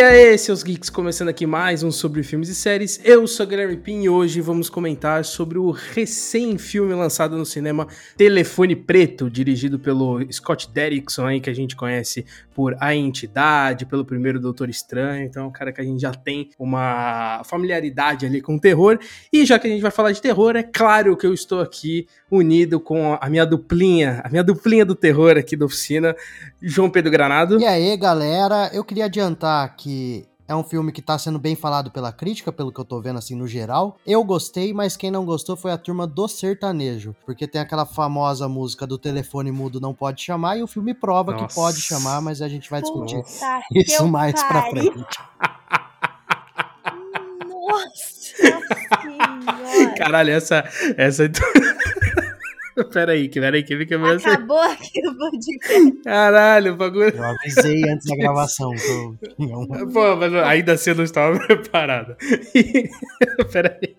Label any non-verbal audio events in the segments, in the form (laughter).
E aí, seus geeks, começando aqui mais um sobre filmes e séries. Eu sou Guilherme Pin e hoje vamos comentar sobre o recém-filme lançado no cinema Telefone Preto, dirigido pelo Scott Derrickson, aí, que a gente conhece por A Entidade, pelo primeiro Doutor Estranho. Então, é um cara que a gente já tem uma familiaridade ali com o terror. E já que a gente vai falar de terror, é claro que eu estou aqui unido com a minha duplinha, a minha duplinha do terror aqui da oficina, João Pedro Granado. E aí, galera, eu queria adiantar que é um filme que tá sendo bem falado pela crítica, pelo que eu tô vendo assim no geral. Eu gostei, mas quem não gostou foi a turma do sertanejo, porque tem aquela famosa música do telefone mudo não pode chamar e o filme prova Nossa. que pode chamar, mas a gente vai discutir Puta isso mais pare. pra frente. Nossa! (laughs) Caralho, essa essa (laughs) Peraí, que peraí, que fica meio Acabou aqui o podcast. Caralho, o bagulho. Eu avisei antes da gravação. Pô, mas ainda assim eu não estava (laughs) preparado. (laughs) peraí.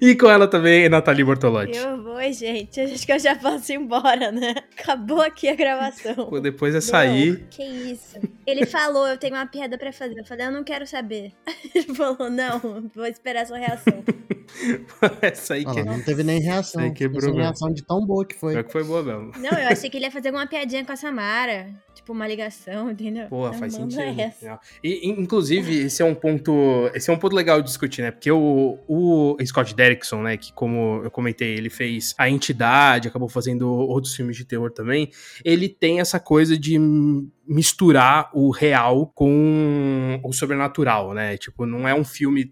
E com ela também, Nathalie Bortolotti. Eu vou, gente. Acho que eu já posso ir embora, né? Acabou aqui a gravação. Pô, depois é sair. que isso. Ele falou, eu tenho uma piada pra fazer. Eu falei, eu não quero saber. (laughs) Ele falou, não, vou esperar a sua reação. (laughs) Essa aí que... não teve nem reação. Essa quebrou reação de tão boa que foi. Que foi boa mesmo. Não, eu achei que ele ia fazer alguma piadinha com a Samara. Tipo, uma ligação, entendeu? Pô, faz sentido. E, inclusive, esse é um ponto. Esse é um ponto legal de discutir, né? Porque o, o Scott Derrickson, né? Que, como eu comentei, ele fez A Entidade, acabou fazendo outros filmes de terror também. Ele tem essa coisa de misturar o real com o sobrenatural, né? Tipo, não é um filme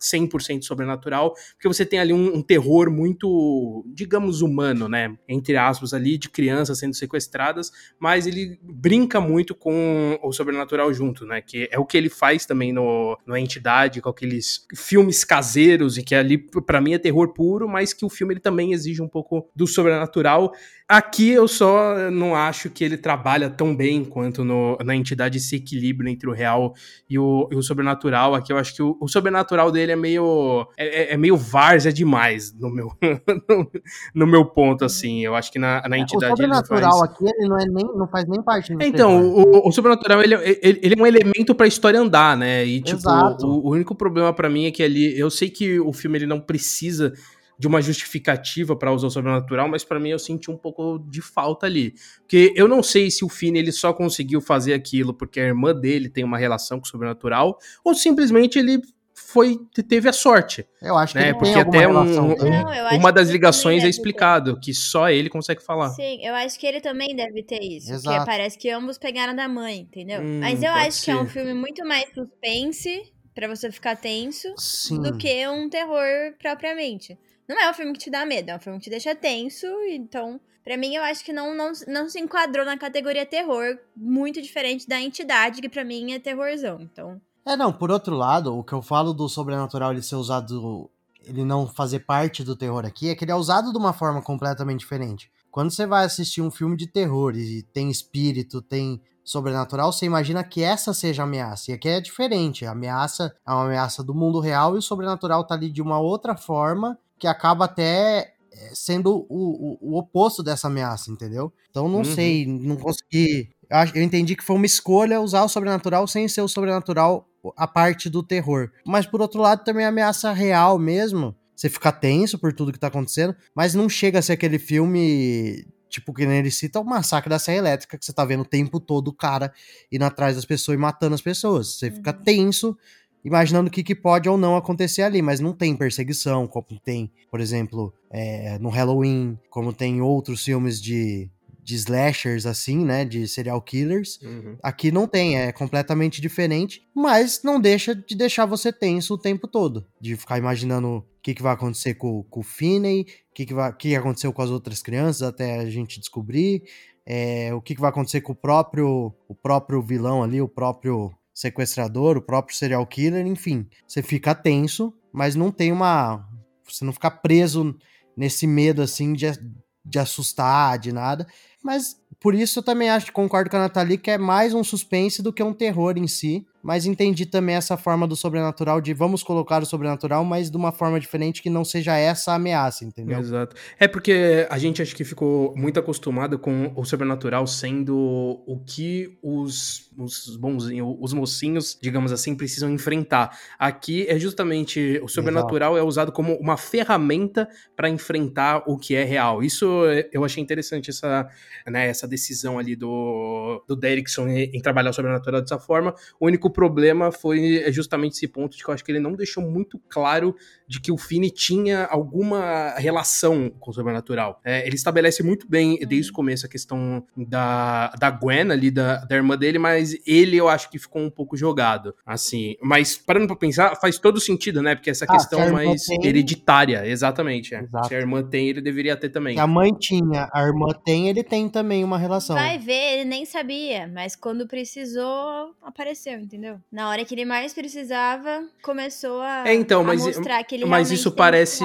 100% sobrenatural, porque você tem ali um, um, terror muito, digamos, humano, né? Entre aspas ali, de crianças sendo sequestradas, mas ele brinca muito com o sobrenatural junto, né? Que é o que ele faz também no, no Entidade, com aqueles filmes caseiros, e que ali, para mim, é terror puro, mas que o filme ele também exige um pouco do sobrenatural. Aqui eu só não acho que ele trabalha tão bem quanto no, na entidade esse equilíbrio entre o real e o, e o sobrenatural. Aqui eu acho que o, o sobrenatural dele é meio é, é, é meio várzea demais no meu, (laughs) no, no, meu ponto, assim. Eu acho que na, na entidade. O sobrenatural faz... aqui ele não, é nem, não faz nem parte do Então, o, o, sobrenatural ele, ele, ele, é um elemento pra história andar, né? E, tipo, o, o único problema para mim é que ali. Eu sei que o filme ele não precisa de uma justificativa para usar o sobrenatural, mas para mim eu senti um pouco de falta ali. Porque eu não sei se o Finn ele só conseguiu fazer aquilo porque a irmã dele tem uma relação com o sobrenatural, ou simplesmente ele foi teve a sorte. Eu acho que né? Porque até um, um, não, uma das ligações é explicado, ter. que só ele consegue falar. Sim, eu acho que ele também deve ter isso. Exato. Porque parece que ambos pegaram da mãe, entendeu? Hum, Mas eu acho ser. que é um filme muito mais suspense para você ficar tenso Sim. do que um terror propriamente. Não é um filme que te dá medo, é um filme que te deixa tenso. Então, para mim, eu acho que não, não, não se enquadrou na categoria terror, muito diferente da entidade, que para mim é terrorzão. Então. É, não, por outro lado, o que eu falo do sobrenatural ele ser usado. Ele não fazer parte do terror aqui é que ele é usado de uma forma completamente diferente. Quando você vai assistir um filme de terror e tem espírito, tem sobrenatural, você imagina que essa seja a ameaça. E aqui é diferente. A ameaça é uma ameaça do mundo real e o sobrenatural tá ali de uma outra forma que acaba até eh, sendo o, o, o oposto dessa ameaça, entendeu? Então não uhum. sei, não consegui. Eu, entendi que foi uma escolha usar o sobrenatural sem ser o sobrenatural a parte do terror. Mas por outro lado, também a ameaça real mesmo. Você fica tenso por tudo que tá acontecendo, mas não chega a ser aquele filme Tipo, que nem ele cita o massacre da Serra Elétrica, que você tá vendo o tempo todo o cara indo atrás das pessoas e matando as pessoas. Você fica uhum. tenso, imaginando o que, que, pode ou não acontecer ali, mas não tem perseguição, como tem, por exemplo, é, no Halloween, como tem outros filmes de, de slashers, assim, né, de serial killers. Uhum. Aqui não tem, é completamente diferente, mas não deixa de deixar você tenso o tempo todo, de ficar imaginando o que, que vai acontecer com, com o Finney, o que, que, vai, que aconteceu com as outras crianças até a gente descobrir, é, o que, que vai acontecer com o próprio, o próprio vilão ali, o próprio sequestrador, o próprio serial killer, enfim. Você fica tenso, mas não tem uma. Você não fica preso nesse medo assim de, de assustar, de nada. Mas por isso eu também acho, concordo com a Nathalie, que é mais um suspense do que um terror em si mas entendi também essa forma do sobrenatural de vamos colocar o sobrenatural, mas de uma forma diferente que não seja essa ameaça, entendeu? Exato. É porque a gente acho que ficou muito acostumado com o sobrenatural sendo o que os, os bonzinhos, os mocinhos, digamos assim, precisam enfrentar. Aqui é justamente o sobrenatural Exato. é usado como uma ferramenta para enfrentar o que é real. Isso eu achei interessante essa, né, essa decisão ali do do Derrickson em, em trabalhar o sobrenatural dessa forma. O único problema foi é justamente esse ponto de que eu acho que ele não deixou muito claro de que o Fini tinha alguma relação com o sobrenatural. É, ele estabelece muito bem desde o começo a questão da, da Gwen ali, da, da irmã dele, mas ele eu acho que ficou um pouco jogado, assim. Mas parando pra pensar, faz todo sentido, né? Porque essa ah, questão se mais tem... hereditária, exatamente. É. Se a irmã tem, ele deveria ter também. Se a mãe tinha, a irmã tem, ele tem também uma relação. Vai ver, ele nem sabia, mas quando precisou, apareceu, entendeu? Na hora que ele mais precisava, começou a, é, então, mas, mostrar que ele Mas isso parece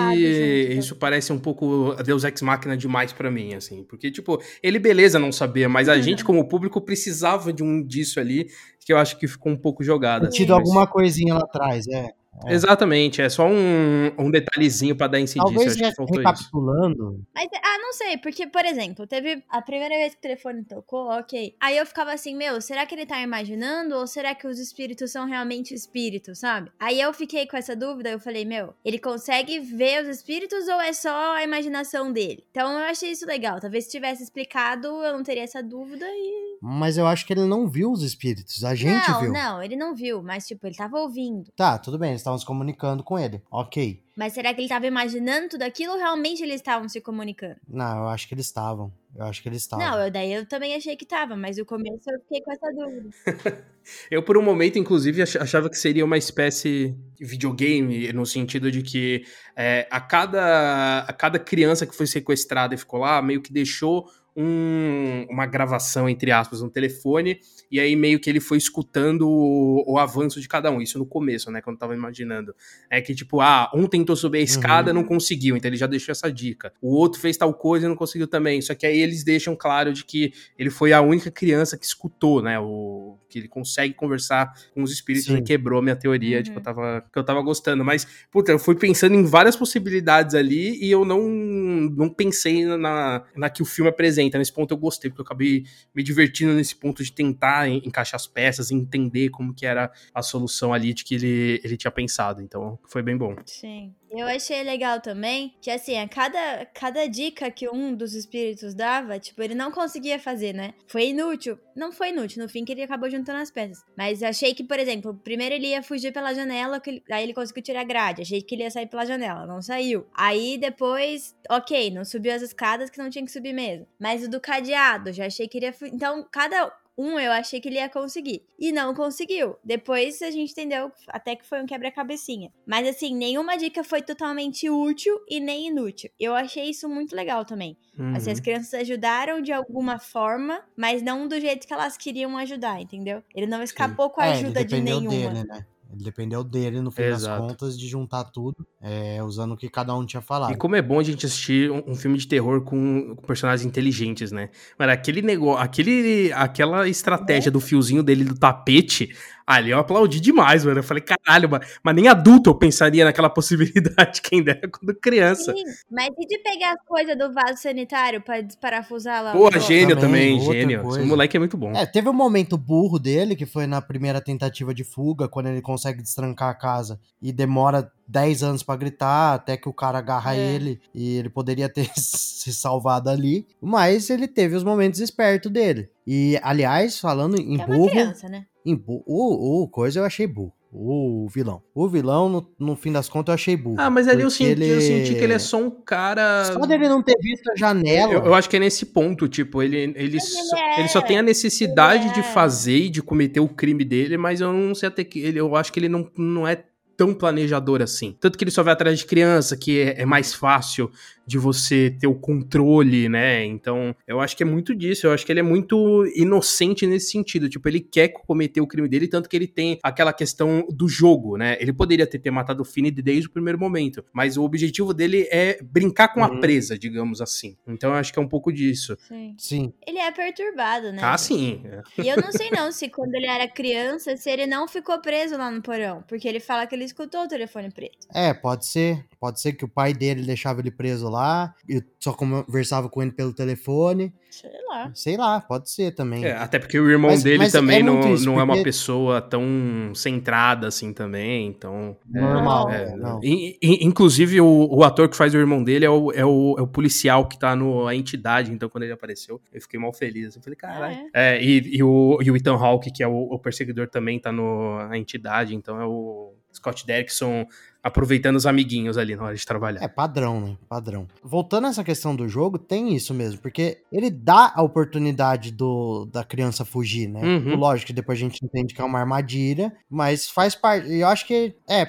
isso parece um pouco Deus Ex Máquina demais para mim, assim. Porque, tipo, ele beleza não sabia, mas a gente como público precisava de um disso ali, que eu acho que ficou um pouco jogado. Assim, tido mas... alguma coisinha lá atrás, é. É. Exatamente, é só um, um detalhezinho para dar incidição. Talvez acho que recapitulando. Isso. Mas, ah, não sei, porque, por exemplo, teve a primeira vez que o telefone tocou, ok. Aí eu ficava assim, meu, será que ele tá imaginando ou será que os espíritos são realmente espíritos, sabe? Aí eu fiquei com essa dúvida, eu falei, meu, ele consegue ver os espíritos ou é só a imaginação dele? Então eu achei isso legal. Talvez se tivesse explicado, eu não teria essa dúvida e. Mas eu acho que ele não viu os espíritos, a gente não, viu. Não, não, ele não viu, mas tipo, ele tava ouvindo. Tá, tudo bem, estavam se comunicando com ele. Ok. Mas será que ele estava imaginando tudo aquilo ou realmente eles estavam se comunicando? Não, eu acho que eles estavam. Eu acho que eles estavam. Não, eu, daí eu também achei que tava, mas no começo eu fiquei com essa dúvida. (laughs) eu, por um momento, inclusive, achava que seria uma espécie de videogame, no sentido de que é, a, cada, a cada criança que foi sequestrada e ficou lá, meio que deixou um, uma gravação, entre aspas, no telefone, e aí meio que ele foi escutando o, o, avanço de cada um. Isso no começo, né? Quando eu tava imaginando. É que, tipo, ah, um tentou subir a escada, uhum. não conseguiu, então ele já deixou essa dica. O outro fez tal coisa e não conseguiu também. Só que aí eles deixam claro de que ele foi a única criança que escutou, né? O, que ele consegue conversar com os espíritos Sim. e quebrou minha teoria, uhum. tipo, eu tava, que eu tava gostando. Mas, puta, eu fui pensando em várias possibilidades ali e eu não, não pensei na, na que o filme apresenta. Nesse ponto eu gostei, porque eu acabei me divertindo nesse ponto de tentar encaixar as peças, entender como que era a solução ali de que ele, ele tinha pensado. Então, foi bem bom. Sim. Eu achei legal também que, assim, a cada, cada dica que um dos espíritos dava, tipo, ele não conseguia fazer, né? Foi inútil. Não foi inútil, no fim que ele acabou juntando as peças. Mas achei que, por exemplo, primeiro ele ia fugir pela janela, ele, aí ele conseguiu tirar a grade. Achei que ele ia sair pela janela, não saiu. Aí depois, ok, não subiu as escadas que não tinha que subir mesmo. Mas o do cadeado, já achei que iria. Então, cada um eu achei que ele ia conseguir. E não conseguiu. Depois a gente entendeu até que foi um quebra-cabecinha. Mas assim, nenhuma dica foi totalmente útil e nem inútil. Eu achei isso muito legal também. Uhum. Assim, as crianças ajudaram de alguma forma, mas não do jeito que elas queriam ajudar, entendeu? Ele não escapou Sim. com a é, ajuda de nenhuma. Dele, né? Ele dependeu dele, no fim Exato. das contas, de juntar tudo, é, usando o que cada um tinha falado. E como é bom a gente assistir um, um filme de terror com, com, personagens inteligentes, né? Mas aquele negócio, aquele, aquela estratégia é. do fiozinho dele do tapete, Ali eu aplaudi demais, mano. Eu falei, caralho, mano. mas nem adulto eu pensaria naquela (laughs) possibilidade, quem dera quando criança. Sim, mas e de pegar as coisas do vaso sanitário pra desparafusar lá? Pô, gênio também, também gênio. Esse moleque é muito bom. É, teve um momento burro dele, que foi na primeira tentativa de fuga, quando ele consegue destrancar a casa e demora 10 anos para gritar, até que o cara agarra é. ele e ele poderia ter (laughs) se salvado ali. Mas ele teve os momentos espertos dele. E, aliás, falando em é burro. Criança, né? Em bu o, o coisa eu achei burro. O vilão. O vilão, no, no fim das contas, eu achei burro. Ah, mas ali eu senti, ele... eu senti que ele é só um cara. Só dele não ter visto a janela. Eu, eu acho que é nesse ponto, tipo, ele, ele, ele, só, é, ele só tem a necessidade é. de fazer e de cometer o crime dele, mas eu não sei até que. Ele, eu acho que ele não, não é tão planejador assim. Tanto que ele só vai atrás de criança, que é, é, mais fácil de você ter o controle, né? Então, eu acho que é muito disso. Eu acho que ele é muito inocente nesse sentido. Tipo, ele quer cometer o crime dele, tanto que ele tem aquela questão do jogo, né? Ele poderia ter, ter matado o Finney desde o primeiro momento, mas o objetivo dele é brincar com uhum. a presa, digamos assim. Então, eu acho que é um pouco disso. Sim. sim. Ele é perturbado, né? Ah, sim. E eu não sei não se quando ele era criança, se ele não ficou preso lá no porão, porque ele fala que ele escutou o telefone preto. É, pode ser. Pode ser que o pai dele deixava ele preso lá, e só conversava com ele pelo telefone. Sei lá. Sei lá, pode ser também. É, até porque o irmão mas, dele mas também é não, isso, não porque... é uma pessoa tão centrada assim também, então... É, Normal, é, não. inclusive, o, o, ator que faz o irmão dele é o, é o, é o policial que tá no a entidade, então quando ele apareceu, eu fiquei mal feliz. Eu falei, caralho. Ah, é? é? e, e, o, e o Ethan Hawke, que é o, o perseguidor, também tá no a entidade, então é o Scott Derrickson aproveitando os amiguinhos ali na hora de trabalhar. É padrão, né? Padrão. Voltando a essa questão do jogo, tem isso mesmo, porque ele dá a oportunidade do, da criança fugir, né? Uhum. Lógico que depois a gente entende que é uma armadilha, mas faz parte. Eu acho que é,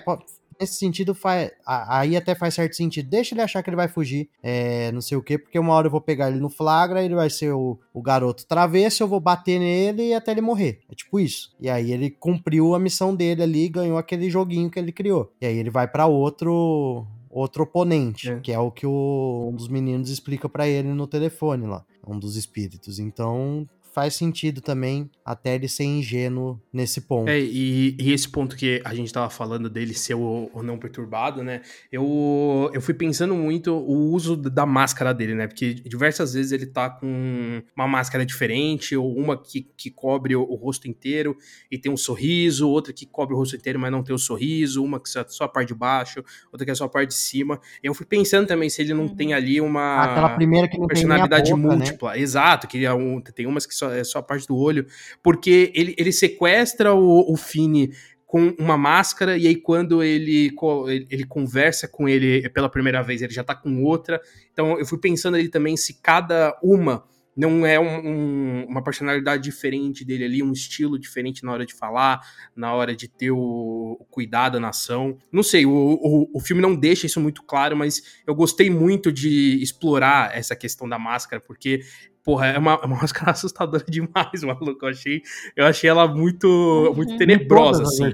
nesse sentido, faz, aí até faz certo sentido. Deixa ele achar que ele vai fugir, é, não sei o quê, porque uma hora eu vou pegar ele no flagra, ele vai ser o, o garoto travesso, eu vou bater nele até ele morrer. É tipo isso. E aí ele cumpriu a missão dele ali, ganhou aquele joguinho que ele criou. E aí ele vai para outro outro oponente, é. que é o que o, um dos meninos explica para ele no telefone lá, um dos espíritos. Então, faz sentido também até ele ser ingênuo nesse ponto. É, e, e esse ponto que a gente tava falando dele ser o, o, não perturbado, né? Eu, eu fui pensando muito o uso da máscara dele, né? Porque diversas vezes ele tá com uma máscara diferente, ou uma que, que cobre o, o rosto inteiro e tem um sorriso, outra que cobre o rosto inteiro, mas não tem o sorriso, uma que é só a parte de baixo, outra que é só a parte de cima. Eu fui pensando também se ele não tem uhum. ali uma Aquela primeira que não personalidade tem boca, né? múltipla. Né? Exato, que é um, tem umas que só, é só a parte do olho, porque ele, ele sequestra o, o Fini com uma máscara, e aí quando ele, ele conversa com ele pela primeira vez, ele já tá com outra. Então eu fui pensando ali também se cada uma não é um, um, uma personalidade diferente dele ali, um estilo diferente na hora de falar, na hora de ter o, o cuidado na ação. Não sei, o, o, o, filme não deixa isso muito claro, mas eu gostei muito de explorar essa questão da máscara, porque porra, é uma, é uma (laughs) máscara assustadora demais, maluco. Eu achei, eu achei ela muito, uhum. muito tenebrosa, assim.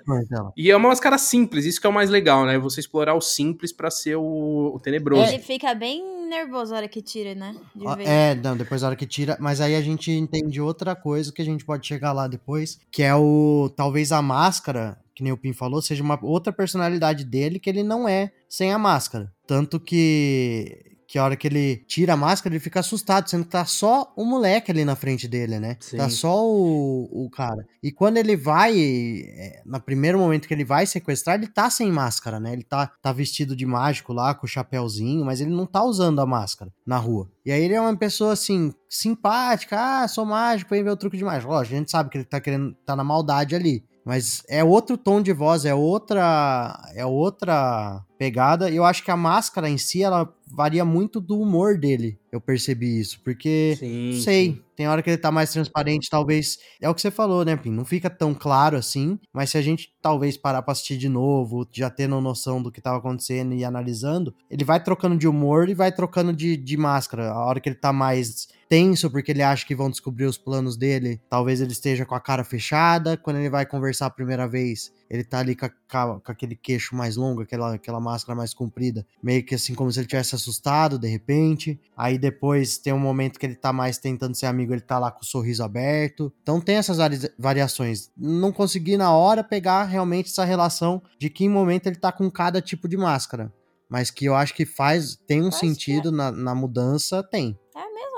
E é uma máscara simples, isso que é o mais legal, né? Você explorar o simples para ser o, o tenebroso. Ele fica bem nervoso na hora que tira, né? De é, não, depois da hora que tira. Mas aí a gente entende outra coisa que a gente pode chegar lá depois, que é o. Talvez a máscara que nem o Pim falou, seja uma outra personalidade dele que ele não é sem a máscara. Tanto que que a hora que ele tira a máscara, ele fica assustado, sendo que tá só o moleque ali na frente dele, né? Sim. Tá só o, o cara. E quando ele vai, é, no primeiro momento que ele vai sequestrar, ele tá sem máscara, né? Ele tá, tá vestido de mágico lá, com o chapéuzinho, mas ele não tá usando a máscara na rua. E aí ele é uma pessoa, assim, simpática, ah, sou mágico, vem ver o truque de mágica. Lógico, a gente sabe que ele tá querendo, tá na maldade ali. Mas é outro tom de voz, é outra, é outra pegada. E eu acho que a máscara em si, ela varia muito do humor dele. Eu percebi isso, porque sim, sei, sim. tem hora que ele tá mais transparente, talvez é o que você falou, né, Pim? Não fica tão claro assim, mas se a gente talvez parar para assistir de novo, já tendo noção do que tava acontecendo e analisando, ele vai trocando de humor e vai trocando de, de máscara. A hora que ele tá mais tenso porque ele acha que vão descobrir os planos dele. Talvez ele esteja com a cara fechada. Quando ele vai conversar a primeira vez, ele tá ali com, a, com, aquele queixo mais longo, aquela, aquela máscara mais comprida, meio que assim como se ele tivesse assustado de repente. Aí depois tem um momento que ele tá mais tentando ser amigo, ele tá lá com o sorriso aberto. Então tem essas variações. Não consegui na hora pegar realmente essa relação de que em momento ele tá com cada tipo de máscara. Mas que eu acho que faz, tem um acho sentido é. na, na mudança, tem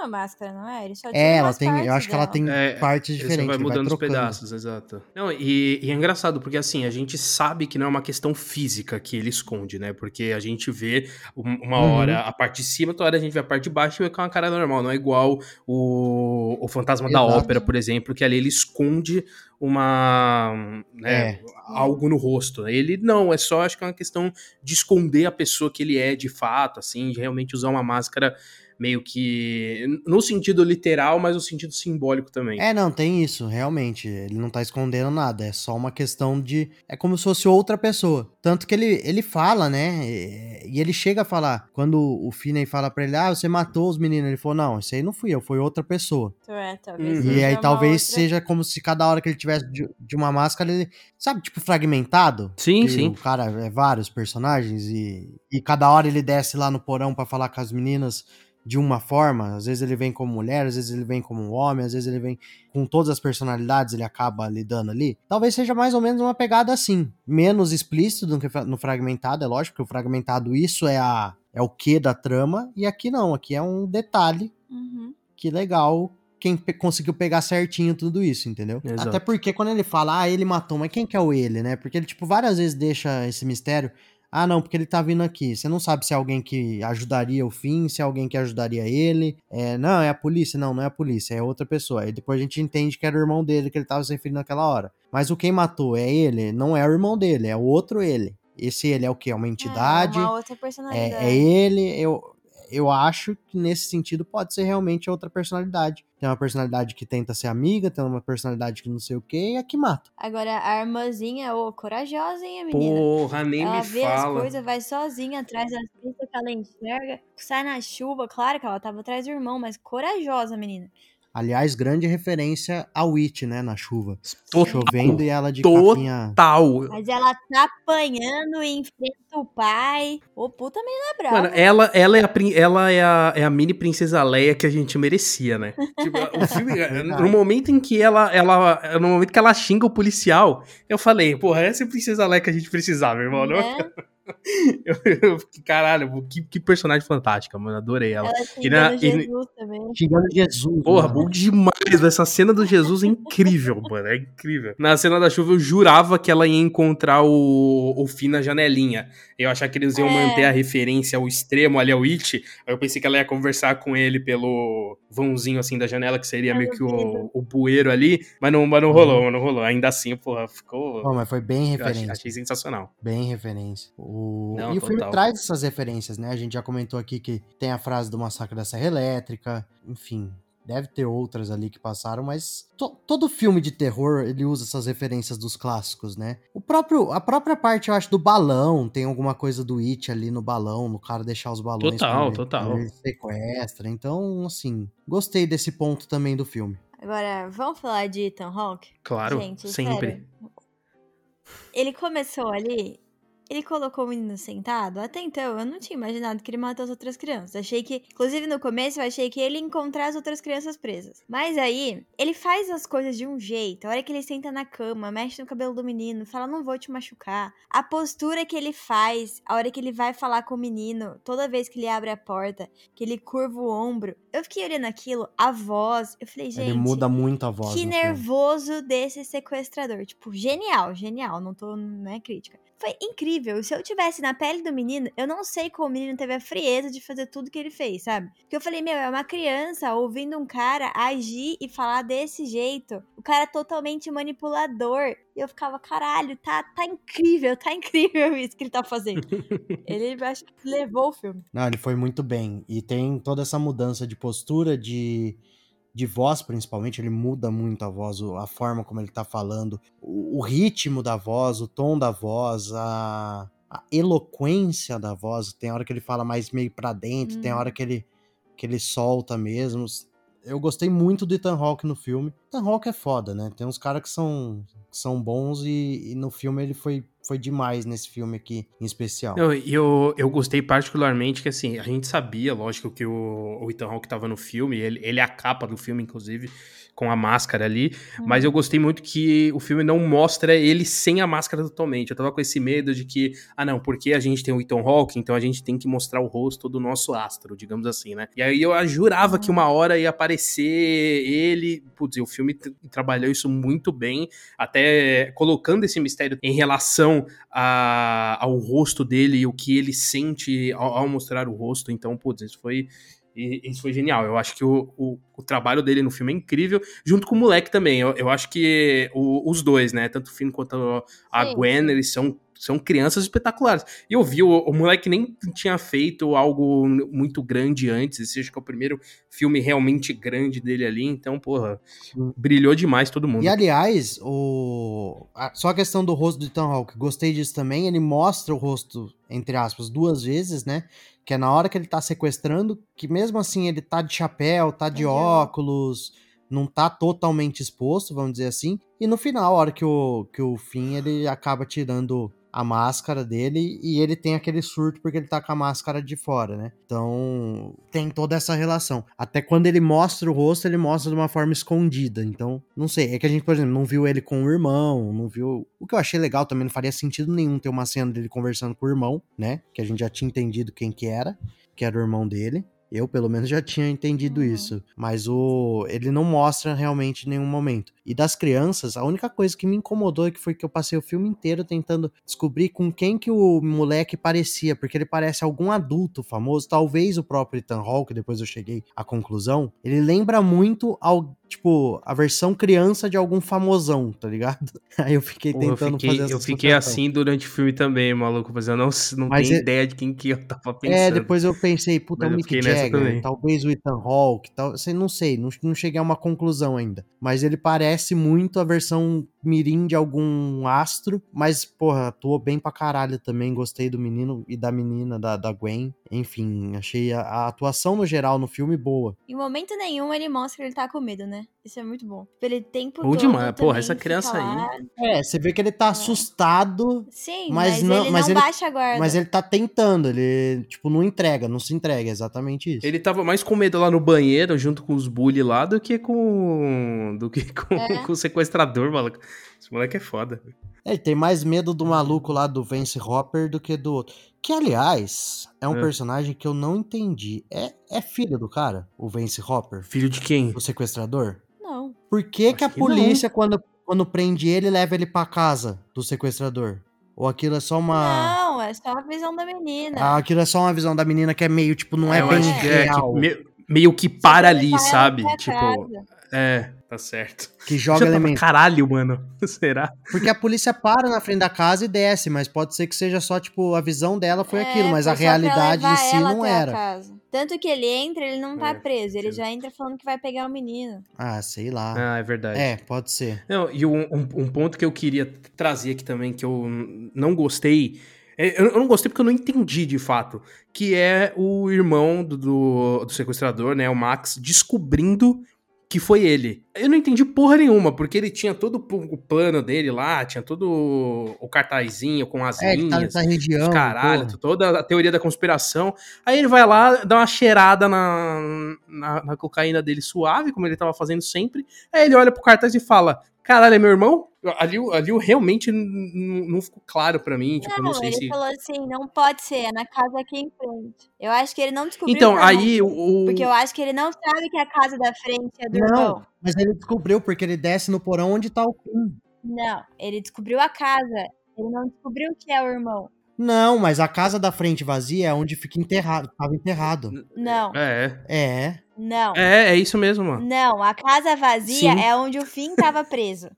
mesma máscara, não é? Ele só é, ela tem. Eu acho que ela tem é, partes diferentes. Vai mudando vai os pedaços, exato. Não, e, e, é engraçado, porque assim, a gente sabe que não é uma questão física que ele esconde, né? Porque a gente vê uma uhum. hora a parte de cima, outra hora a gente vê a parte de baixo e vê com uma cara normal. Não é igual o, o Fantasma exato. da Ópera, por exemplo, que ali ele esconde uma né, é. algo no rosto. Ele não, é só acho que é uma questão de esconder a pessoa que ele é de fato, assim, de realmente usar uma máscara meio que. No sentido literal, mas no sentido simbólico também. É, não, tem isso, realmente. Ele não tá escondendo nada. É só uma questão de. É como se fosse outra pessoa. Tanto que ele, ele fala, né? E ele chega a falar. Quando o Finney fala pra ele, ah, você matou os meninos. Ele falou, não, isso aí não fui eu, foi outra pessoa. É, talvez uhum. E aí talvez outra... seja como se cada hora que ele tivesse de, de uma máscara, ele. Sabe, tipo, fragmentado? Sim, sim. O cara é vários personagens e, e cada hora ele desce lá no porão para falar com as meninas de uma forma, às vezes ele vem como mulher, às vezes ele vem como homem, às vezes ele vem com todas as personalidades, ele acaba lidando ali. Talvez seja mais ou menos uma pegada assim, menos explícito do que no fragmentado, é lógico que o fragmentado isso é a é o que da trama e aqui não, aqui é um detalhe. Uhum. Que legal quem pe conseguiu pegar certinho tudo isso, entendeu? Exato. Até porque quando ele fala, ah, ele matou, mas quem que é o ele, né? Porque ele, tipo, várias vezes deixa esse mistério. Ah, não, porque ele tá vindo aqui. Você não sabe se é alguém que ajudaria o fim, se é alguém que ajudaria ele. É, não, é a polícia. Não, não é a polícia, é outra pessoa. Aí depois a gente entende que era o irmão dele que ele tava se referindo naquela hora. Mas o quem matou é ele? Não é o irmão dele, é o outro ele. Esse ele é o que? É uma entidade. É, uma outra personalidade. É, é ele. Eu, eu acho que nesse sentido pode ser realmente outra personalidade. Tem uma personalidade que tenta ser amiga, tem uma personalidade que não sei o que, e a que mata. Agora, a irmãzinha, ô, corajosa, hein, a menina? Porra, nem ela me vê fala. as coisas, vai sozinha atrás das pistas que ela enxerga, sai na chuva, claro que ela tava atrás do irmão, mas corajosa, menina. Aliás, grande referência a Witch, né, na chuva. Total, Chovendo e ela de total. capinha... Total. Mas ela tá apanhando e enfrenta o pai. Ô, puta menina brava. Mano, ela, ela, é, a, ela é, a, é a mini princesa Leia que a gente merecia, né? (laughs) tipo, o filme, no momento em que ela, ela... No momento que ela xinga o policial, eu falei, porra, essa é a princesa Leia que a gente precisava, irmão. Não? É? (laughs) eu, eu, caralho, que, que personagem fantástica, mano. Adorei ela. ela xingando e na, Jesus e, também. Xingando Jesus. Porra, bom demais. Essa cena do Jesus é incrível, (laughs) mano. É incrível. Na cena da chuva, eu jurava que ela ia encontrar o, o Finn na janelinha. Eu achava que eles iam é. manter a referência ao extremo ali ao It. Aí eu pensei que ela ia conversar com ele pelo vãozinho assim da janela, que seria meio que o, o bueiro ali. Mas não, mas não rolou, uhum. não rolou. Ainda assim, porra, ficou. Pô, mas foi bem referência. Achei, achei sensacional. Bem referência. O... Não, e total. o filme traz essas referências, né? A gente já comentou aqui que tem a frase do massacre da Serra Elétrica, enfim, Deve ter outras ali que passaram, mas to todo filme de terror ele usa essas referências dos clássicos, né? O próprio, a própria parte, eu acho, do balão, tem alguma coisa do It ali no balão, no cara deixar os balões. Total, ele, total. Ele sequestra. Então, assim, gostei desse ponto também do filme. Agora, vamos falar de Ethan Hawke? Claro, Gente, sempre. Sério. Ele começou ali ele colocou o menino sentado. Até então, eu não tinha imaginado que ele matou as outras crianças. Achei que, inclusive no começo, eu achei que ele ia encontrar as outras crianças presas. Mas aí, ele faz as coisas de um jeito. A hora que ele senta na cama, mexe no cabelo do menino, fala: Não vou te machucar. A postura que ele faz, a hora que ele vai falar com o menino, toda vez que ele abre a porta, que ele curva o ombro. Eu fiquei olhando aquilo, a voz. Eu falei, gente. Ele muda muito a voz. Que nervoso filme. desse sequestrador. Tipo, genial, genial. Não tô, não é crítica. Foi incrível. Se eu tivesse na pele do menino, eu não sei como o menino teve a frieza de fazer tudo que ele fez, sabe? Porque eu falei, meu, é uma criança ouvindo um cara agir e falar desse jeito. O cara é totalmente manipulador. E eu ficava, caralho, tá, tá incrível, tá (laughs) incrível isso que ele tá fazendo. (laughs) ele acho que levou o filme. Não, ele foi muito bem. E tem toda essa mudança de postura, de de voz, principalmente, ele muda muito a voz, a forma como ele tá falando, o, o ritmo da voz, o tom da voz, a, a, eloquência da voz. Tem hora que ele fala mais meio para dentro, hum. tem hora que ele, que ele solta mesmo. Eu gostei muito do Ethan Hawke no filme. Ethan Hawke é foda, né? Tem uns caras que são, que são bons e, e no filme ele foi foi demais nesse filme aqui, em especial. Eu, eu, eu gostei particularmente que, assim, a gente sabia, lógico, que o, o Ethan Hawke tava no filme, ele, ele é a capa do filme, inclusive, com a máscara ali, uhum. mas eu gostei muito que o filme não mostra ele sem a máscara totalmente. Eu tava com esse medo de que, ah não, porque a gente tem o Ethan Hawke, então a gente tem que mostrar o rosto do nosso astro, digamos assim, né? E aí eu jurava que uma hora ia aparecer ele, putz, o filme trabalhou isso muito bem, até colocando esse mistério em relação a, ao rosto dele e o que ele sente ao, ao mostrar o rosto, então, putz, isso foi E isso foi genial. Eu acho que o, o, o, trabalho dele no filme é incrível, junto com o moleque também. Eu, eu acho que o, os dois, né? Tanto o Finn quanto a Sim. Gwen, eles são são crianças espetaculares. E eu vi, o, o, moleque nem tinha feito algo muito grande antes. Esse acho que é o primeiro filme realmente grande dele ali. Então, porra, Sim. brilhou demais todo mundo. E aliás, o... só a questão do rosto do Ethan Hawke, gostei disso também. Ele mostra o rosto, entre aspas, duas vezes, né? Que é na hora que ele tá sequestrando, que mesmo assim ele tá de chapéu, tá de óculos não tá totalmente exposto, vamos dizer assim. E no final, a hora que o, que o Finn ele acaba tirando a máscara dele e ele tem aquele surto porque ele tá com a máscara de fora, né? Então tem toda essa relação. Até quando ele mostra o rosto, ele mostra de uma forma escondida. Então, não sei. É que a gente, por exemplo, não viu ele com o irmão, não viu. O que eu achei legal também, não faria sentido nenhum ter uma cena dele conversando com o irmão, né? Que a gente já tinha entendido quem que era, que era o irmão dele. Eu, pelo menos, já tinha entendido uhum. isso. Mas o ele não mostra realmente em nenhum momento. E das crianças, a única coisa que me incomodou é que foi que eu passei o filme inteiro tentando descobrir com quem que o moleque parecia, porque ele parece algum adulto famoso, talvez o próprio Ethan Hawke, depois eu cheguei à conclusão. Ele lembra muito ao tipo, a versão criança de algum famosão, tá ligado? (laughs) Aí eu fiquei tentando eu fiquei, fazer essa Eu fiquei assim durante o filme também, maluco, mas eu não, não mas tenho é... ideia de quem que eu tava é, pensando. É, depois eu pensei, puta, mas o Mick Jagger, talvez o Ethan Hawke, tal, sei, não sei, não, não cheguei a uma conclusão ainda. Mas ele parece muito a versão mirim de algum astro, mas, porra, atuou bem pra caralho também, gostei do menino e da menina, da, da Gwen. Enfim, achei a, a atuação no geral no filme boa. Em momento nenhum ele mostra que ele tá com medo, né? Isso é muito bom. Ele tempo bom demais. Porra, essa criança aí. É, você vê que ele tá é. assustado. Sim, mas, mas não, ele mas não ele, baixa a guarda. Mas ele tá tentando, ele, tipo, não entrega, não se entrega, é exatamente isso. Ele tava mais com medo lá no banheiro, junto com os bullies lá, do que com. do que com, é. (laughs) com o sequestrador, maluco. Esse moleque é foda. É, ele tem mais medo do maluco lá do Vance Hopper do que do outro. Que, aliás, é um é. personagem que eu não entendi. É, é filho do cara, o Vance Hopper? Filho de quem? O sequestrador? Não. Por que, que a polícia, quando, quando prende ele, leva ele pra casa do sequestrador? Ou aquilo é só uma. Não, é só a visão da menina. Ah, aquilo é só uma visão da menina que é meio, tipo, não é, é bem real. É, meio, meio, que para ali, sabe? Tipo. Casa. É, tá certo. Que (laughs) joga elemento. Caralho, mano. (laughs) Será? Porque a polícia para na frente da casa e desce, mas pode ser que seja só, tipo, a visão dela foi é, aquilo, mas a realidade em si não era. Tanto que ele entra, ele não tá é, preso, ele já entra falando que vai pegar o menino. Ah, sei lá. Ah, é verdade. É, pode ser. Não, e um, um, um ponto que eu queria trazer aqui também, que eu não gostei. É, eu não gostei porque eu não entendi de fato. Que é o irmão do, do, do sequestrador, né? O Max, descobrindo que foi ele. Eu não entendi porra nenhuma, porque ele tinha todo o plano dele lá, tinha todo o cartazinho com as é, linhas, tá região, caralho, porra. toda a teoria da conspiração. Aí ele vai lá, dá uma cheirada na, na, na, cocaína dele suave, como ele tava fazendo sempre. Aí ele olha pro cartaz e fala: Caralho, é meu irmão? Ali, ali realmente não ficou claro para mim. Tipo, não, não sei ele se... falou assim: não pode ser, é na casa aqui em frente. Eu acho que ele não descobriu. Então, aí o. Porque eu acho que ele não sabe que a casa da frente é do não, irmão. Mas ele descobriu, porque ele desce no porão onde tá o Kim. Não, ele descobriu a casa. Ele não descobriu que é o irmão. Não, mas a casa da frente vazia é onde fica enterrado. Tava enterrado. Não. É. É. Não. É, é isso mesmo, mano. Não, a casa vazia Sim. é onde o Finn tava preso.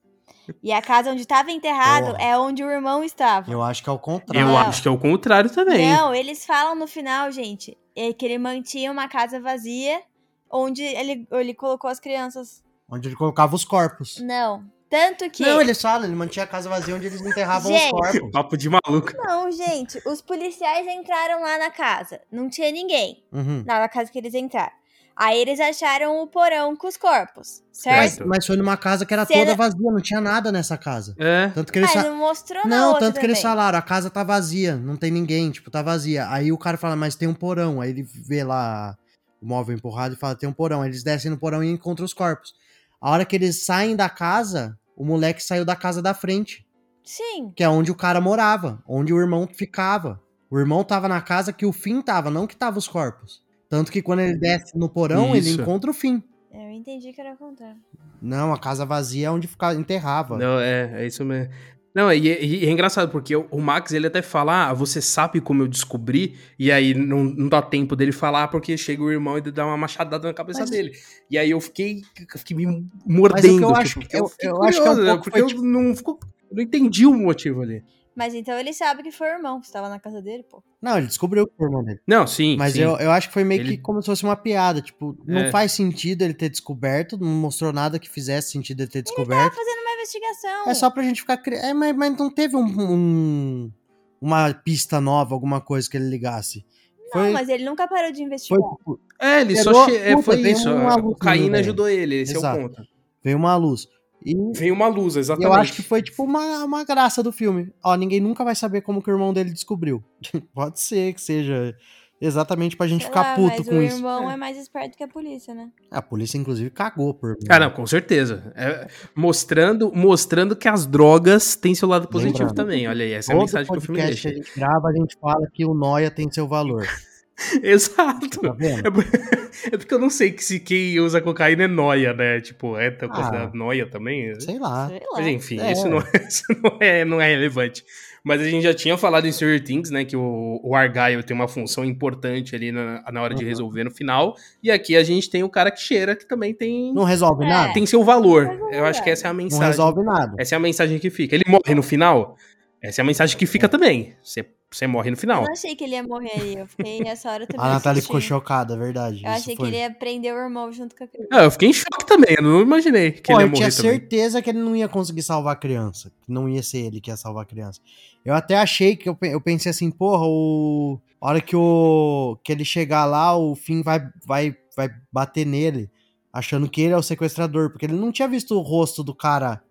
E a casa onde estava enterrado é onde o irmão estava. Eu acho que é o contrário. Eu não. acho que é o contrário também. Não, eles falam no final, gente, é que ele mantinha uma casa vazia onde ele, ele colocou as crianças. Onde ele colocava os corpos. Não. Tanto que. Não, eles falam, ele mantinha a casa vazia onde eles enterravam gente, os corpos. Papo de maluco. Não, gente, os policiais entraram lá na casa. Não tinha ninguém uhum. na casa que eles entraram. Aí eles acharam o porão com os corpos, certo? Mas, mas foi numa casa que era Cena... toda vazia, não tinha nada nessa casa. É. Tanto que eles mas não mostrou Não, tanto também. que eles falaram, a casa tá vazia, não tem ninguém, tipo, tá vazia. Aí o cara fala, mas tem um porão. Aí ele vê lá o móvel empurrado e fala, tem um porão. Aí eles descem no porão e encontram os corpos. A hora que eles saem da casa, o moleque saiu da casa da frente. Sim. Que é onde o cara morava, onde o irmão ficava. O irmão tava na casa que o fim tava, não que tava os corpos. Tanto que quando ele desce no porão, Isso. ele encontra o fim. Eu entendi que era contar. Não, a casa vazia é onde ficava, enterrava. Não, é, é isso mesmo. Não, e, e, é engraçado, porque o, o, Max, ele até fala, ah, você sabe como eu descobri, e aí não, não dá tempo dele falar, porque chega o irmão e dá uma machadada na cabeça mas... dele. E aí eu fiquei, eu fiquei me mordendo. eu acho, tipo, eu, eu, eu curioso, acho que é um né, porque eu tipo... não, eu não entendi o motivo ali. Mas então ele sabe que foi o irmão, que estava na casa dele, pô. Não, ele descobriu que foi o irmão dele. Não, sim. Mas sim. Eu, eu acho que foi meio ele... que como se fosse uma piada. Tipo, não é. faz sentido ele ter descoberto, não mostrou nada que fizesse sentido ele ter descoberto. Ele tava fazendo uma investigação. É só pra gente ficar. É, mas, mas não teve um, um, uma pista nova, alguma coisa que ele ligasse. Não, foi... mas ele nunca parou de investigar. Foi, tipo, é, ele só che... É, foi isso. O Caína ajudou ele, esse Exato. é o ponto. Veio uma luz. E Vem uma luz, exatamente. Eu acho que foi tipo uma, uma graça do filme. Ó, ninguém nunca vai saber como que o irmão dele descobriu. (laughs) Pode ser que seja exatamente pra gente Sei ficar lá, puto com isso. o irmão é. é. mais esperto que a polícia, né? A polícia, inclusive, cagou por Ah, não, com certeza. É, mostrando, mostrando que as drogas têm seu lado positivo Lembrando, também. Olha aí, essa é a mensagem que o filme deixa. A gente grava, a gente fala que o Noia tem seu valor. (laughs) (laughs) Exato. Tá é, (laughs) é, porque eu não sei que se quem usa cocaína é noia, né? Tipo, é ah, considerado noia também? Sei lá. Sei lá. Mas enfim, é. isso, não é, (laughs) isso não, é, não é relevante. Mas a gente já tinha falado em Stranger Things, né? Que o, o Argyle tem uma função importante ali na, na hora de resolver no final. E aqui a gente tem o cara que cheira, que também tem. Não resolve nada? Tem seu valor. Eu acho que essa é a mensagem. Não resolve nada. Essa é a mensagem que fica. Ele morre no final? Essa é a mensagem que fica também. Você você morre no final. Eu não achei que ele ia morrer aí. Eu fiquei nessa hora também. A Natália ficou chocada, é verdade. Eu achei foi. que ele ia prender o irmão junto com a criança. Ah, eu fiquei em choque também. Eu não imaginei que Pô, ele ia morrer. Eu tinha também. certeza que ele não ia conseguir salvar a criança. Que não ia ser ele que ia salvar a criança. Eu até achei que eu, eu pensei assim, porra, o. A hora que, o, que ele chegar lá, o fim vai, vai, vai bater nele, achando que ele é o sequestrador, porque ele não tinha visto o rosto do cara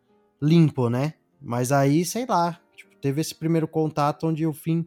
limpo, né? Mas aí, sei lá, teve esse primeiro contato onde o fim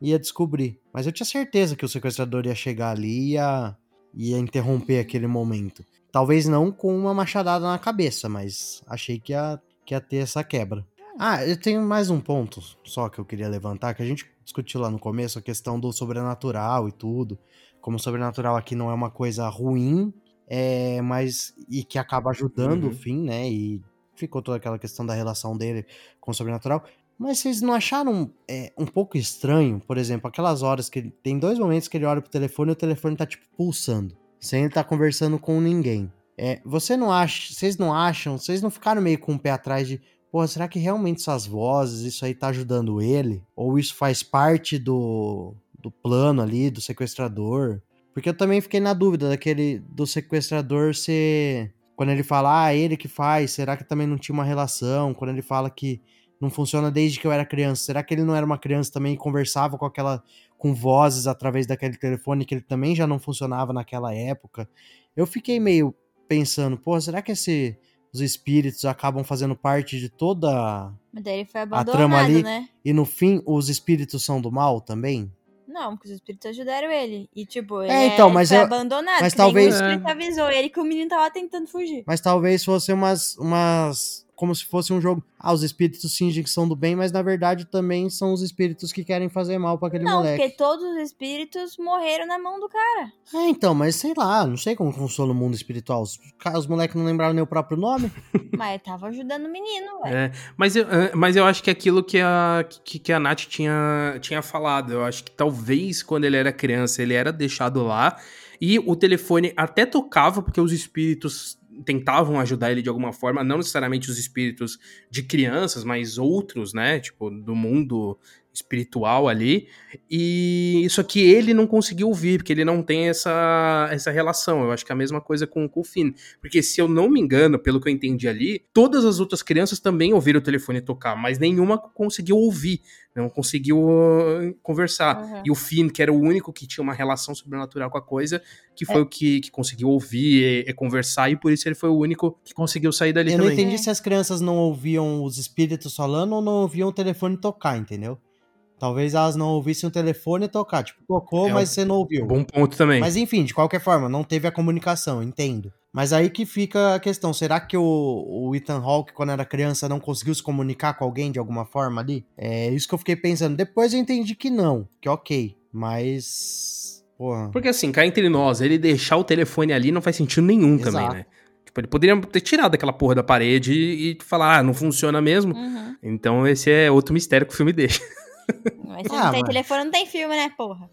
ia descobrir. Mas eu tinha certeza que o sequestrador ia chegar ali e ia, ia interromper aquele momento. Talvez não com uma machadada na cabeça, mas achei que ia, que ia ter essa quebra. Ah, eu tenho mais um ponto só que eu queria levantar, que a gente discutiu lá no começo, a questão do sobrenatural e tudo. Como o sobrenatural aqui não é uma coisa ruim, é, mas e que acaba ajudando uhum. o fim, né? E ficou toda aquela questão da relação dele com o sobrenatural. Mas vocês não acharam é, um pouco estranho, por exemplo, aquelas horas que tem dois momentos que ele olha pro telefone e o telefone tá tipo pulsando, sem ele estar tá conversando com ninguém. É, você não acha, vocês não acham, vocês não ficaram meio com o pé atrás de, pô, será que realmente essas vozes, isso aí tá ajudando ele? Ou isso faz parte do, do plano ali, do sequestrador? Porque eu também fiquei na dúvida daquele, do sequestrador ser, quando ele fala, ah, ele que faz, será que também não tinha uma relação? Quando ele fala que não funciona desde que eu era criança. Será que ele não era uma criança também e conversava com aquela com vozes através daquele telefone que ele também já não funcionava naquela época? Eu fiquei meio pensando, pô, será que esse os espíritos acabam fazendo parte de toda a trama ali? Né? E no fim os espíritos são do mal também? Não, porque os espíritos ajudaram ele. E, tipo, ele é, então, mas foi eu, abandonado. Mas talvez. O espírito avisou ele que o menino tava tentando fugir. Mas talvez fosse umas, umas como se fosse um jogo. Ah, os espíritos fingem que são do bem, mas na verdade também são os espíritos que querem fazer mal para aquele não, moleque. Não, porque todos os espíritos morreram na mão do cara. É, então, mas sei lá, não sei como funciona o mundo espiritual. Os, os moleques não lembraram nem o próprio nome. (laughs) mas tava ajudando o menino, velho. É, mas, eu, é, mas eu acho que aquilo que a, que, que a Nath tinha, tinha falado, eu acho que talvez quando ele era criança ele era deixado lá. E o telefone até tocava, porque os espíritos tentavam ajudar ele de alguma forma, não necessariamente os espíritos de crianças, mas outros, né, tipo, do mundo espiritual ali. E isso aqui ele não conseguiu ouvir, porque ele não tem essa, essa relação. Eu acho que é a mesma coisa com, com o Finn. Porque se eu não me engano, pelo que eu entendi ali, todas as outras crianças também ouviram o telefone tocar, mas nenhuma conseguiu ouvir, não conseguiu uh, conversar. Uhum. E o Finn, que era o único que tinha uma relação sobrenatural com a coisa, que foi é. o que, que conseguiu ouvir e, e, conversar, e por isso ele foi o único que conseguiu sair dali eu também. Eu não entendi é. se as crianças não ouviam os espíritos falando ou não ouviam o telefone tocar, entendeu? Talvez elas não ouvissem o telefone tocar. Tipo, tocou, é mas você não ouviu. Bom ponto também. Mas enfim, de qualquer forma, não teve a comunicação, entendo. Mas aí que fica a questão: será que o, o Ethan Hawke, quando era criança, não conseguiu se comunicar com alguém de alguma forma ali? É isso que eu fiquei pensando. Depois eu entendi que não, que ok. Mas. Porra. Porque assim, cá entre nós, ele deixar o telefone ali não faz sentido nenhum Exato. também, né? Tipo, ele poderia ter tirado aquela porra da parede e, e falar, ah, não funciona mesmo. Uhum. Então esse é outro mistério que o filme deixa. (laughs) Mas se ah, não tem mas... telefone, não tem filme, né, porra?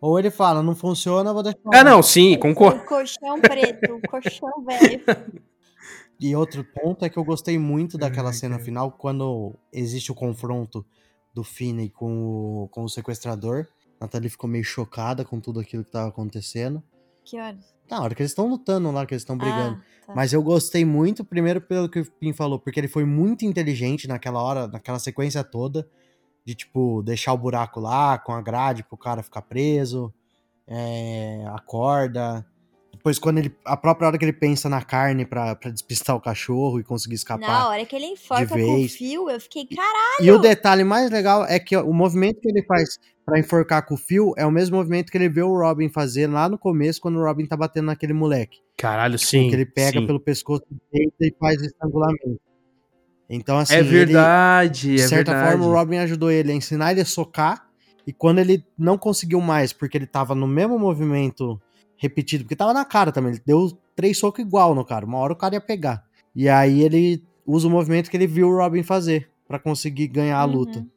Ou ele fala, não funciona, vou deixar. Ah, não, sim, concordo. Colchão preto, colchão velho. E outro ponto é que eu gostei muito daquela cena final, quando existe o confronto do Finney com o, com o sequestrador. A Nathalie ficou meio chocada com tudo aquilo que tava acontecendo. Que horas? Na hora que eles estão lutando lá, que eles estão brigando. Ah, tá. Mas eu gostei muito, primeiro pelo que o Pim falou, porque ele foi muito inteligente naquela hora, naquela sequência toda, de tipo, deixar o buraco lá com a grade pro cara ficar preso, é, a corda. Depois, quando ele. A própria hora que ele pensa na carne pra, pra despistar o cachorro e conseguir escapar. Na hora que ele enforca com o fio, eu fiquei, caralho! E o detalhe mais legal é que o movimento que ele faz para enforcar com o fio é o mesmo movimento que ele vê o Robin fazer lá no começo, quando o Robin tá batendo naquele moleque. Caralho, sim. Que ele pega sim. pelo pescoço e faz estrangulamento. Então, assim. É verdade, ele, de é certa verdade. forma, o Robin ajudou ele a ensinar ele a socar. E quando ele não conseguiu mais, porque ele tava no mesmo movimento repetido, porque tava na cara também. Ele deu três socos igual no cara. Uma hora o cara ia pegar. E aí ele usa o movimento que ele viu o Robin fazer para conseguir ganhar a luta. Uhum.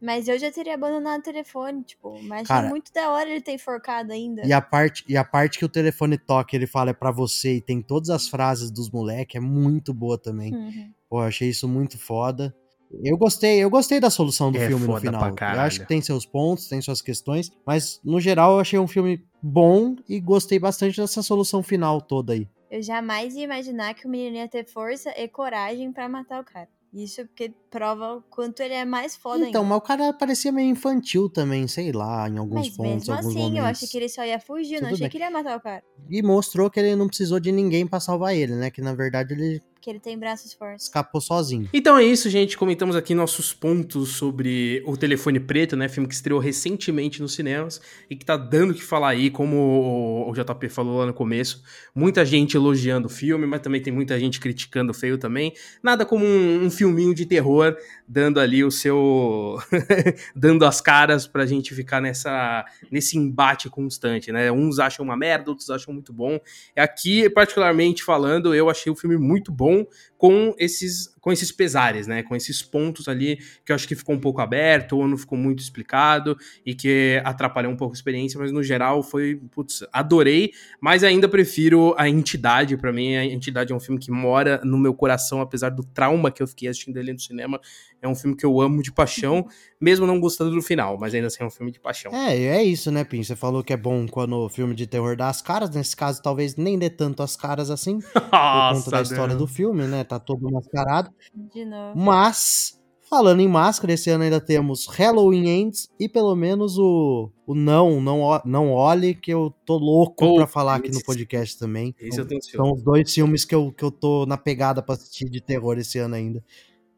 Mas eu já teria abandonado o telefone, tipo, mas Cara, é muito da hora ele ter enforcado ainda. E a parte, e a parte que o telefone toca, ele fala é para você e tem todas as frases dos moleques, é muito boa também. Uhum. Pô, eu achei isso muito foda. Eu gostei, eu gostei da solução do é filme no final. Eu acho que tem seus pontos, tem suas questões, mas no geral eu achei um filme bom e gostei bastante dessa solução final toda aí. Eu jamais ia imaginar que o menino ia ter força e coragem para matar o cara. Isso porque prova o quanto ele é mais foda Então, ainda. mas o cara parecia meio infantil também, sei lá, em alguns mas pontos, mesmo alguns assim, momentos. eu achei que ele só ia fugir, Tudo não achei bem. que ele ia matar o cara. E mostrou que ele não precisou de ninguém para salvar ele, né? Que na verdade ele que ele tem braços fortes. Escapou sozinho. Então é isso, gente. Comentamos aqui nossos pontos sobre o Telefone Preto, né? Filme que estreou recentemente nos cinemas e que tá dando o que falar aí, como o JP falou lá no começo. Muita gente elogiando o filme, mas também tem muita gente criticando feio também. Nada como um, um filminho de terror dando ali o seu. (laughs) dando as caras pra gente ficar nessa, nesse embate constante, né? Uns acham uma merda, outros acham muito bom. Aqui, particularmente falando, eu achei o filme muito bom bom com esses, com esses pesares, né? Com esses pontos ali que eu acho que ficou um pouco aberto ou não ficou muito explicado e que atrapalhou um pouco a experiência, mas no geral foi, putz, adorei, mas ainda prefiro a Entidade, para mim a Entidade é um filme que mora no meu coração, apesar do trauma que eu fiquei assistindo ele no cinema, é um filme que eu amo de paixão, (laughs) mesmo não gostando do final, mas ainda assim é um filme de paixão. É, é isso, né, Pim? Você falou que é bom quando o filme de terror dá as caras, nesse caso talvez nem dê tanto as caras assim, Nossa, (laughs) por conta da história do filme, né? Tá todo mascarado. De novo. Mas, falando em máscara, esse ano ainda temos Halloween Ends e pelo menos o, o Não, Não, não Olhe, que eu tô louco oh, pra falar aqui no podcast também. Esse eu tenho São os dois filmes que eu, que eu tô na pegada pra assistir de terror esse ano ainda.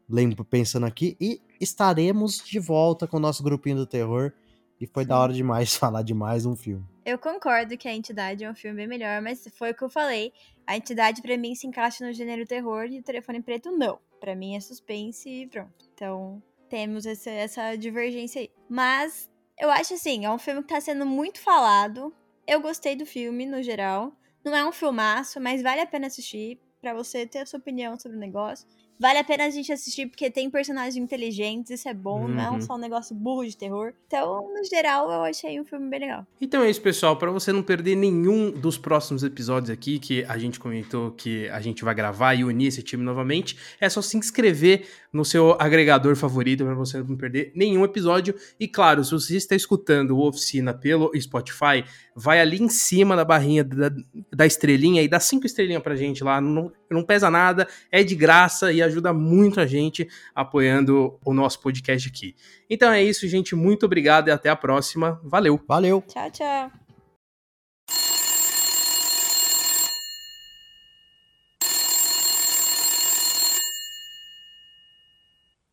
Lembro pensando aqui. E estaremos de volta com o nosso grupinho do terror. E foi da hora demais (laughs) falar de mais um filme. Eu concordo que a entidade é um filme bem melhor, mas foi o que eu falei. A entidade, para mim, se encaixa no gênero terror e o telefone preto não. Para mim é suspense e pronto. Então, temos essa, essa divergência aí. Mas eu acho assim, é um filme que tá sendo muito falado. Eu gostei do filme, no geral. Não é um filmaço, mas vale a pena assistir para você ter a sua opinião sobre o negócio. Vale a pena a gente assistir porque tem personagens inteligentes, isso é bom, uhum. não é um uhum. só um negócio burro de terror. Então, no geral, eu achei um filme bem legal. Então é isso, pessoal. Para você não perder nenhum dos próximos episódios aqui, que a gente comentou que a gente vai gravar e unir esse time novamente, é só se inscrever no seu agregador favorito para você não perder nenhum episódio. E claro, se você está escutando o Oficina pelo Spotify, vai ali em cima da barrinha da, da estrelinha e dá cinco estrelinhas pra gente lá. Não, não pesa nada, é de graça e ajuda muito a gente apoiando o nosso podcast aqui. Então é isso, gente. Muito obrigado e até a próxima. Valeu. Valeu. Tchau, tchau.